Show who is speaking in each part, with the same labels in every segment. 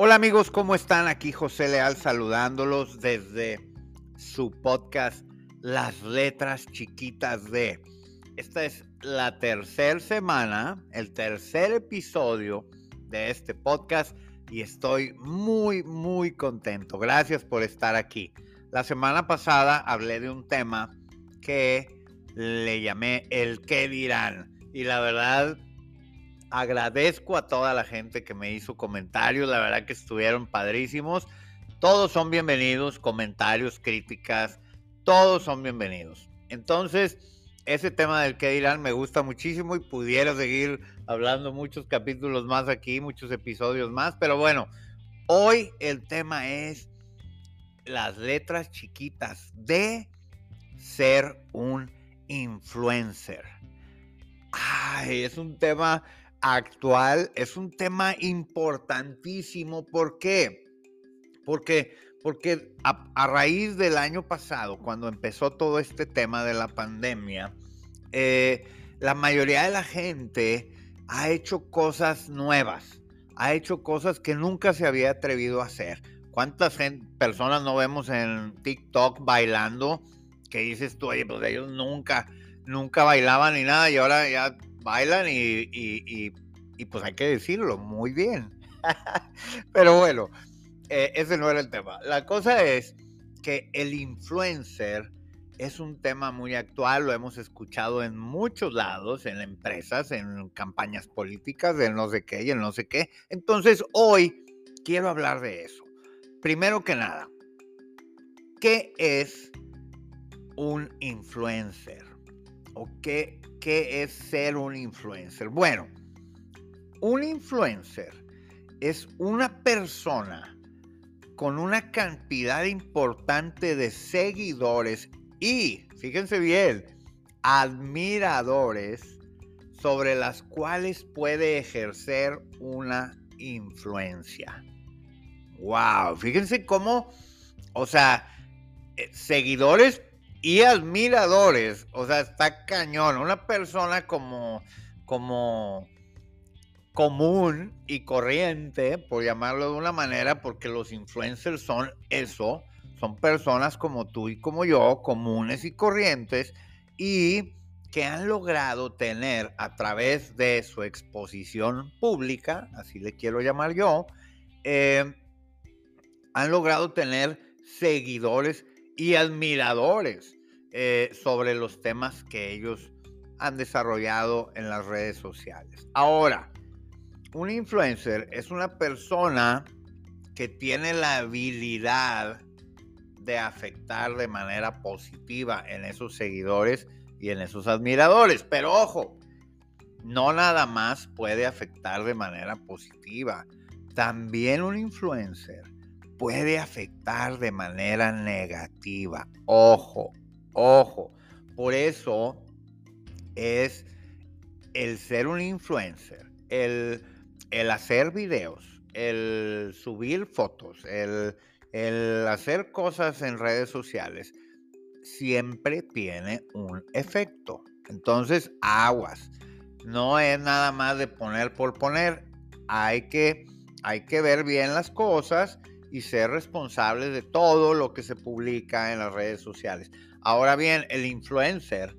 Speaker 1: Hola amigos, ¿cómo están? Aquí José Leal saludándolos desde su podcast Las Letras Chiquitas de. Esta es la tercera semana, el tercer episodio de este podcast y estoy muy, muy contento. Gracias por estar aquí. La semana pasada hablé de un tema que le llamé el qué dirán y la verdad agradezco a toda la gente que me hizo comentarios, la verdad que estuvieron padrísimos. Todos son bienvenidos, comentarios, críticas, todos son bienvenidos. Entonces, ese tema del que dirán me gusta muchísimo y pudiera seguir hablando muchos capítulos más aquí, muchos episodios más, pero bueno, hoy el tema es las letras chiquitas de ser un influencer. Ay, es un tema actual es un tema importantísimo. ¿Por qué? Porque, porque a, raíz del año pasado, cuando empezó todo este tema de la pandemia, eh, la mayoría de la gente ha hecho cosas nuevas, ha hecho cosas que nunca se había atrevido a hacer. ¿Cuántas personas no vemos en TikTok bailando que dices tú, oye, pues ellos nunca, nunca bailaban ni nada y ahora ya bailan y, pues hay que decirlo, muy bien. Pero bueno, eh, ese no era el tema. La cosa es que el influencer es un tema muy actual, lo hemos escuchado en muchos lados, en empresas, en campañas políticas, en no sé qué y en no sé qué. Entonces hoy quiero hablar de eso. Primero que nada, ¿qué es un influencer? ¿O qué ¿Qué es ser un influencer? Bueno, un influencer es una persona con una cantidad importante de seguidores y, fíjense bien, admiradores sobre las cuales puede ejercer una influencia. Wow, fíjense cómo, o sea, eh, seguidores y admiradores. O sea, está cañón. Una persona como, como común y corriente, por llamarlo de una manera, porque los influencers son eso, son personas como tú y como yo, comunes y corrientes, y que han logrado tener a través de su exposición pública, así le quiero llamar yo, eh, han logrado tener seguidores y admiradores eh, sobre los temas que ellos han desarrollado en las redes sociales. Ahora, un influencer es una persona que tiene la habilidad de afectar de manera positiva en esos seguidores y en esos admiradores. Pero ojo, no nada más puede afectar de manera positiva. También un influencer puede afectar de manera negativa. Ojo, ojo. Por eso es el ser un influencer, el, hacer videos, el subir fotos, el, el hacer cosas en redes sociales, siempre tiene un efecto. Entonces, aguas. No es nada más de poner por poner. Hay que, hay que ver bien las cosas y ser responsables de todo lo que se publica en las redes sociales. Ahora bien, el influencer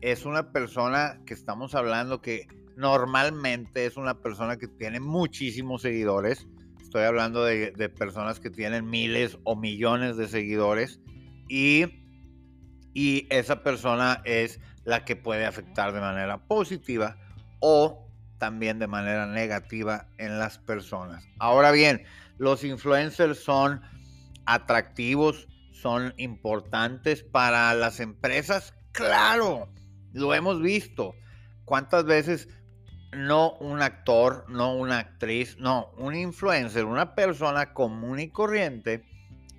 Speaker 1: es una persona que estamos hablando que normalmente es una persona que tiene muchísimos seguidores. Estoy hablando de, personas que tienen miles o millones de seguidores y, y esa persona es la que puede afectar de manera positiva o también de manera negativa en las personas. Ahora bien, los influencers son atractivos, son importantes para las empresas. Claro, lo hemos visto. ¿Cuántas veces no un actor, no una actriz, no, un influencer, una persona común y corriente,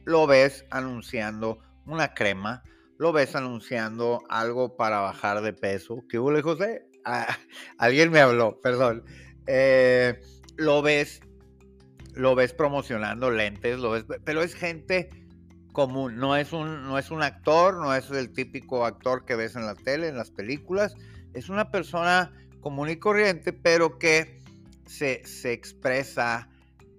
Speaker 1: lo ves anunciando una crema, lo ves anunciando algo para bajar de peso. ¿Qué hubo, José? Ah, alguien me habló, perdón. Eh, lo ves, lo ves promocionando lentes, lo ves, pero es gente común, no es un, no es un actor, no es el típico actor que ves en la tele, en las películas, es una persona común y corriente, pero que se, se expresa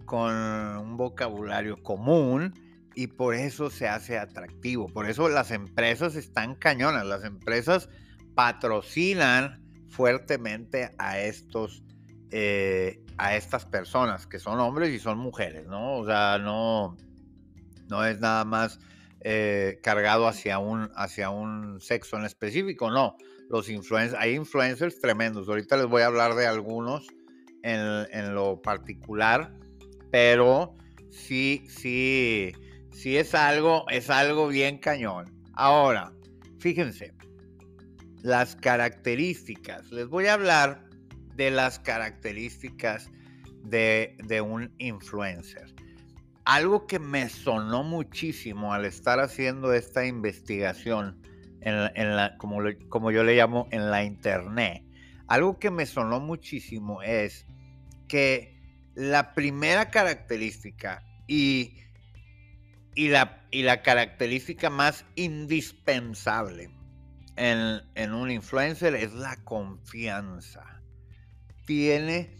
Speaker 1: con un vocabulario común y por eso se hace atractivo. Por eso las empresas están cañonas, las empresas patrocinan fuertemente a estos eh, a estas personas que son hombres y son mujeres, ¿no? O sea, no, no es nada más eh, cargado hacia un, hacia un sexo en específico, no. Los influencers, hay influencers tremendos. Ahorita les voy a hablar de algunos en, en lo particular, pero sí, sí, sí es algo, es algo bien cañón. Ahora, fíjense, las características. Les voy a hablar de las características de, un influencer. Algo que me sonó muchísimo al estar haciendo esta investigación, en, la, como, como yo le llamo, en la internet, algo que me sonó muchísimo es que la primera característica y, y, la, y la característica más indispensable en, un influencer es la confianza. Tiene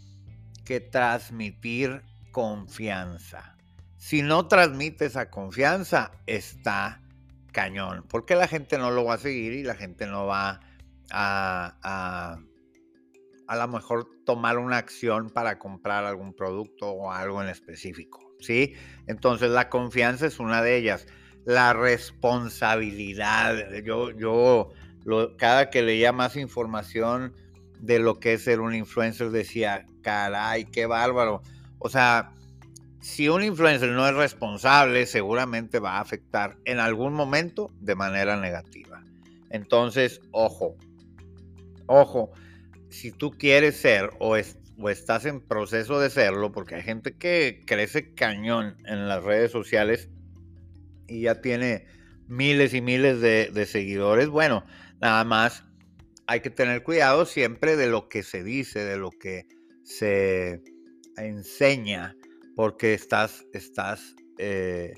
Speaker 1: que transmitir confianza. Si no transmite esa confianza, está cañón, porque la gente no lo va a seguir y la gente no va a, a, a lo mejor tomar una acción para comprar algún producto o algo en específico, ¿sí? Entonces la confianza es una de ellas. La responsabilidad, yo, yo cada que leía más información de lo que es ser un influencer, decía, caray, qué bárbaro. O sea, si un influencer no es responsable, seguramente va a afectar en algún momento de manera negativa. Entonces, ojo, ojo, si tú quieres ser o, o estás en proceso de serlo, porque hay gente que crece cañón en las redes sociales y ya tiene miles y miles de, de seguidores, bueno, nada más hay que tener cuidado siempre de lo que se dice, de lo que se enseña, porque estás, estás, eh,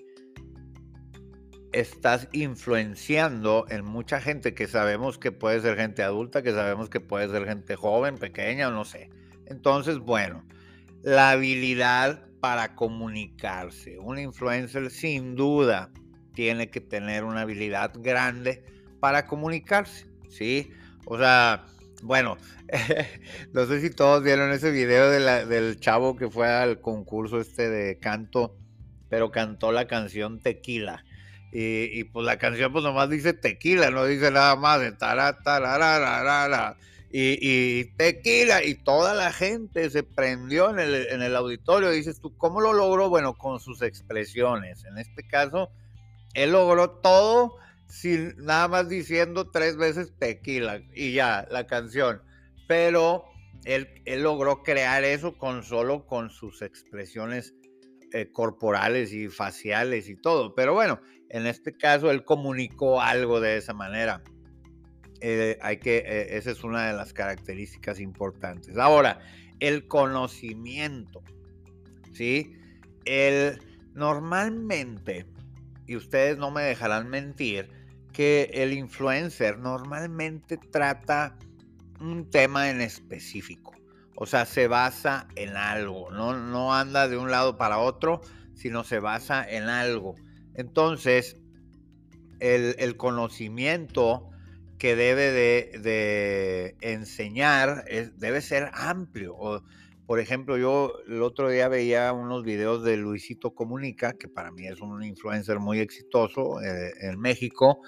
Speaker 1: estás influenciando en mucha gente que sabemos que puede ser gente adulta, que sabemos que puede ser gente joven, pequeña no sé. Entonces, bueno, la habilidad para comunicarse. Un influencer sin duda tiene que tener una habilidad grande para comunicarse, ¿sí? O sea, bueno, no sé si todos vieron ese video del chavo que fue al concurso este de canto, pero cantó la canción Tequila. Y, pues la canción pues nomás dice tequila, no dice nada más de y, y, tequila. Y toda la gente se prendió en el, en el auditorio. dices tú, ¿cómo lo logró? Bueno, con sus expresiones. En este caso, él logró todo sin nada más diciendo tres veces tequila y ya, la canción. Pero él, logró crear eso con solo con sus expresiones eh, corporales y faciales y todo. Pero bueno, en este caso él comunicó algo de esa manera. Eh, hay que, eh, esa es una de las características importantes. Ahora, el conocimiento, ¿sí? El, normalmente, y ustedes no me dejarán mentir, que el influencer normalmente trata un tema en específico. O sea, se basa en algo, no, no anda de un lado para otro, sino se basa en algo. Entonces, el, conocimiento que debe de, enseñar debe ser amplio. O, por ejemplo, yo el otro día veía unos videos de Luisito Comunica, que para mí es un influencer muy exitoso eh, en México,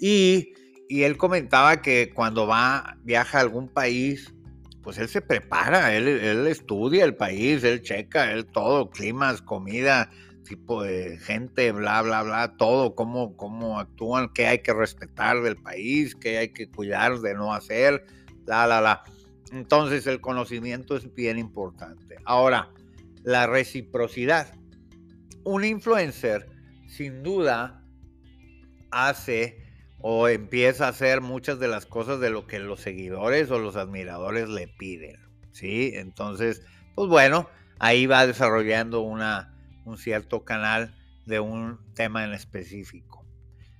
Speaker 1: y, él comentaba que cuando va, viaja a algún país, pues él se prepara, él, él estudia el país, él checa, él todo, climas, comida, tipo de gente, bla, bla, bla, todo, cómo, cómo actúan, qué hay que respetar del país, qué hay que cuidar de no hacer, la, la, la. Entonces el conocimiento es bien importante. Ahora, la reciprocidad. Un influencer sin duda hace o empieza a hacer muchas de las cosas de lo que los seguidores o los admiradores le piden. ¿sí? Entonces, pues bueno, ahí va desarrollando una, un cierto canal de un tema en específico.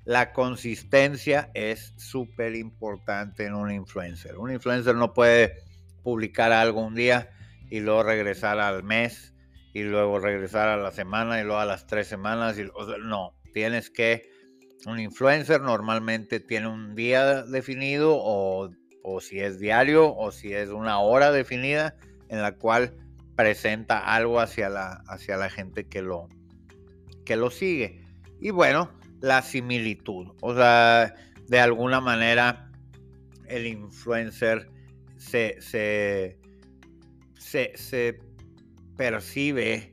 Speaker 1: La consistencia es súper importante en un influencer. Un influencer no puede publicar algo un día y luego regresar al mes y luego regresar a la semana y luego a las tres semanas. No, tienes que, un influencer normalmente tiene un día definido o, o si es diario o si es una hora definida en la cual presenta algo hacia la, hacia la gente que lo, que lo sigue. Y bueno, la similitud. O sea, de alguna manera el influencer se, se, se, percibe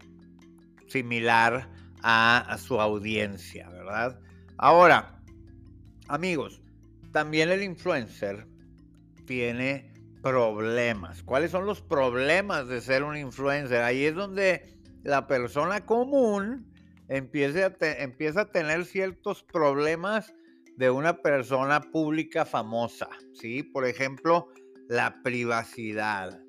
Speaker 1: similar a, su audiencia, ¿verdad? Ahora, amigos, también el influencer tiene problemas. ¿Cuáles son los problemas de ser un influencer? Ahí es donde la persona común empieza a, tener ciertos problemas de una persona pública famosa, ¿sí? Por ejemplo, la privacidad.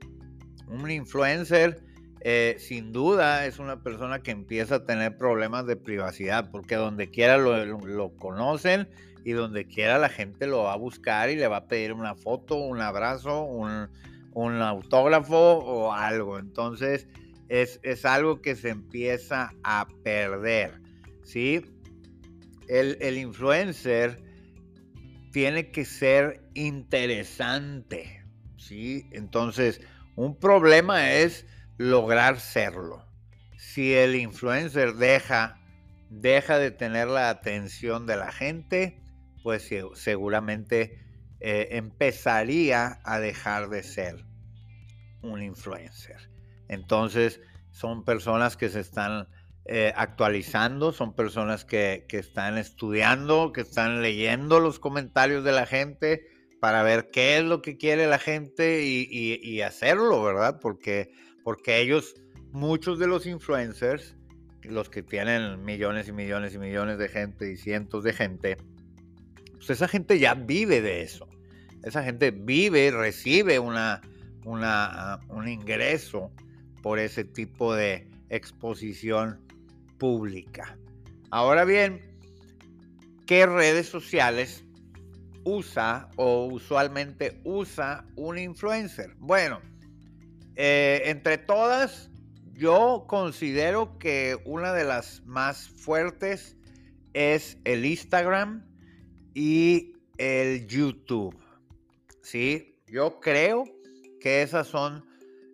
Speaker 1: Un influencer, eh, sin duda, es una persona que empieza a tener problemas de privacidad, porque donde quiera lo, conocen y donde quiera la gente lo va a buscar y le va a pedir una foto, un abrazo, un, autógrafo o algo. Entonces, es, es, algo que se empieza a perder, ¿sí? el, influencer tiene que ser interesante, ¿sí? Entonces, un problema es lograr serlo. Si el influencer deja, deja de tener la atención de la gente, pues seguramente eh, empezaría a dejar de ser un influencer. Entonces, son personas que se están eh, actualizando, son personas que, están estudiando, que están leyendo los comentarios de la gente para ver qué es lo que quiere la gente y, hacerlo, ¿verdad? Porque, porque ellos, muchos de los influencers, los que tienen millones y millones y millones de gente y cientos de gente, pues esa gente ya vive de eso. Esa gente vive, recibe una, una, un ingreso por ese tipo de exposición pública. Ahora bien, ¿qué redes sociales usa o usualmente usa un influencer? Bueno, eh, entre todas, yo considero que una de las más fuertes es el Instagram y el YouTube. Sí, yo creo que esas son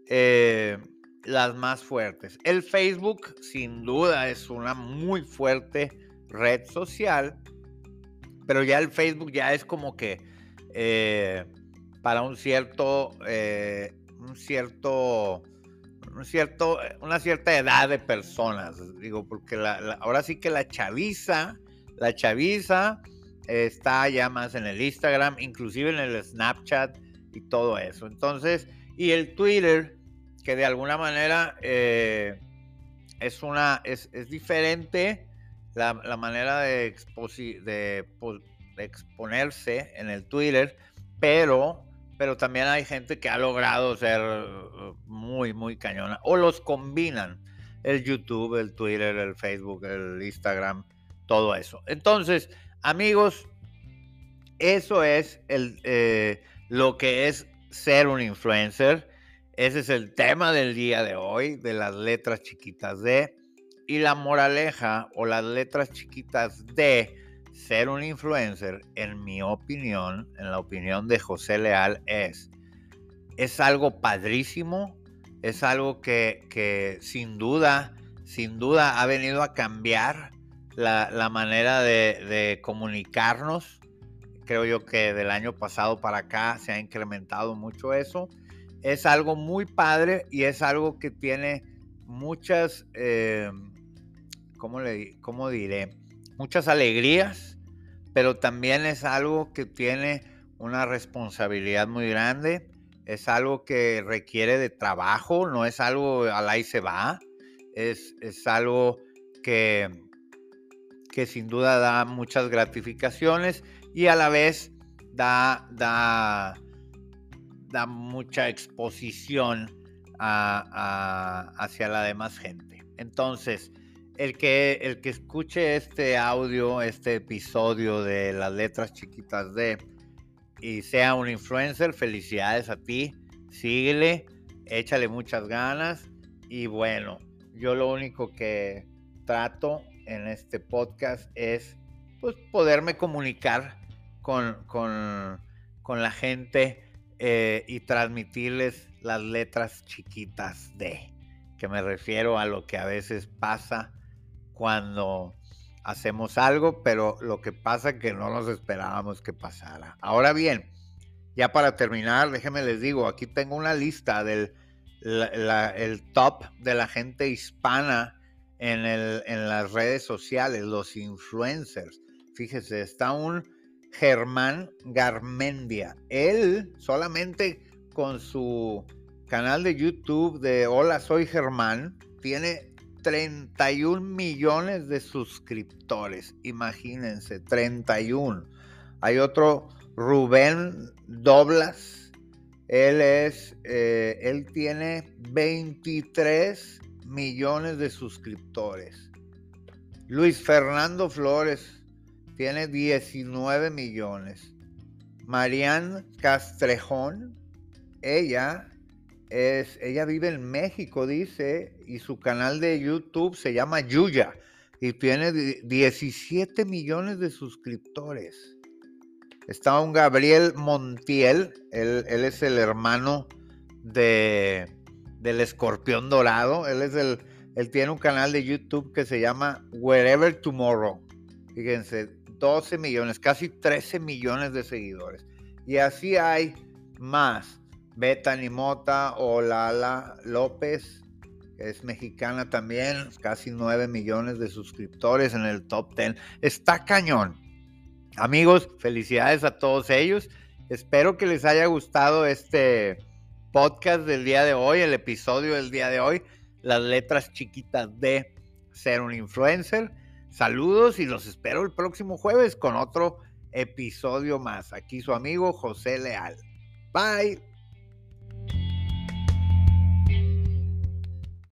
Speaker 1: eh, las más fuertes. El Facebook sin duda es una muy fuerte red social, pero ya el Facebook ya es como que eh, para un cierto, eh, un cierto, un cierto, una cierta edad de personas, digo, porque ahora sí que la chaviza, la chaviza está ya más en el Instagram, inclusive en el Snapchat y todo eso. Entonces, y el Twitter, que de alguna manera eh, es, una, es, diferente la, manera de, de, exponerse en el Twitter, pero, pero también hay gente que ha logrado ser uh, muy, muy cañona. O los combinan, el YouTube, el Twitter, el Facebook, el Instagram, todo eso. Entonces, amigos, eso es el, eh, lo que es ser un influencer. Ese es el tema del día de hoy, de las letras chiquitas de. Y la moraleja o las letras chiquitas de ser un influencer, en mi opinión, en la opinión de José Leal, es, es algo padrísimo, es algo que, sin duda, sin duda ha venido a cambiar la, manera de, de comunicarnos. Creo yo que del año pasado para acá se ha incrementado mucho eso es algo muy padre y es algo que tiene muchas, eh, ¿cómo, le, ¿cómo diré? Muchas alegrías, pero también es algo que tiene una responsabilidad muy grande, es algo que requiere de trabajo, no es algo al ahí se va, es, es algo que, que sin duda da muchas gratificaciones y a la vez da, da da mucha exposición hacia la demás gente. Entonces, el que, el que escuche este audio, este episodio de las letras chiquitas de y sea un influencer, felicidades a ti, síguele, échale muchas ganas y bueno, yo lo único que trato en este podcast es pues, poderme comunicar con, con, con la gente eh, y transmitirles las letras chiquitas de, que me refiero a lo que a veces pasa cuando hacemos algo, pero lo que pasa que no nos esperábamos que pasara. Ahora bien, ya para terminar, déjenme les digo, aquí tengo una lista del el top de la gente hispana en, el, en las redes sociales, los influencers. Fíjese, está un Germán Garmendia. Él solamente con su canal de YouTube de Hola, soy Germán, tiene 31 millones de suscriptores. Imagínense, 31. Hay otro Rubén Doblas. Él es, eh, él tiene 23 millones de suscriptores. Luis Fernando Flores tiene 19 millones. Marianne Castrejón, ella es, ella vive en México, dice, y su canal de YouTube se llama Yuya y tiene 17 millones de suscriptores. Está un Gabriel Montiel, él, es el hermano de, del escorpión dorado, él es el, él tiene un canal de YouTube que se llama Wherever Tomorrow. Fíjense, 12 millones, casi 13 millones de seguidores. Y así hay más. Bethany Mota o Lala López, que es mexicana también, casi 9 millones de suscriptores en el top 10. Está cañón. Amigos, felicidades a todos ellos. Espero que les haya gustado este podcast del día de hoy, el episodio del día de hoy, las letras chiquitas de ser un influencer. Saludos y los espero el próximo jueves con otro episodio más. Aquí su amigo José Leal. Bye.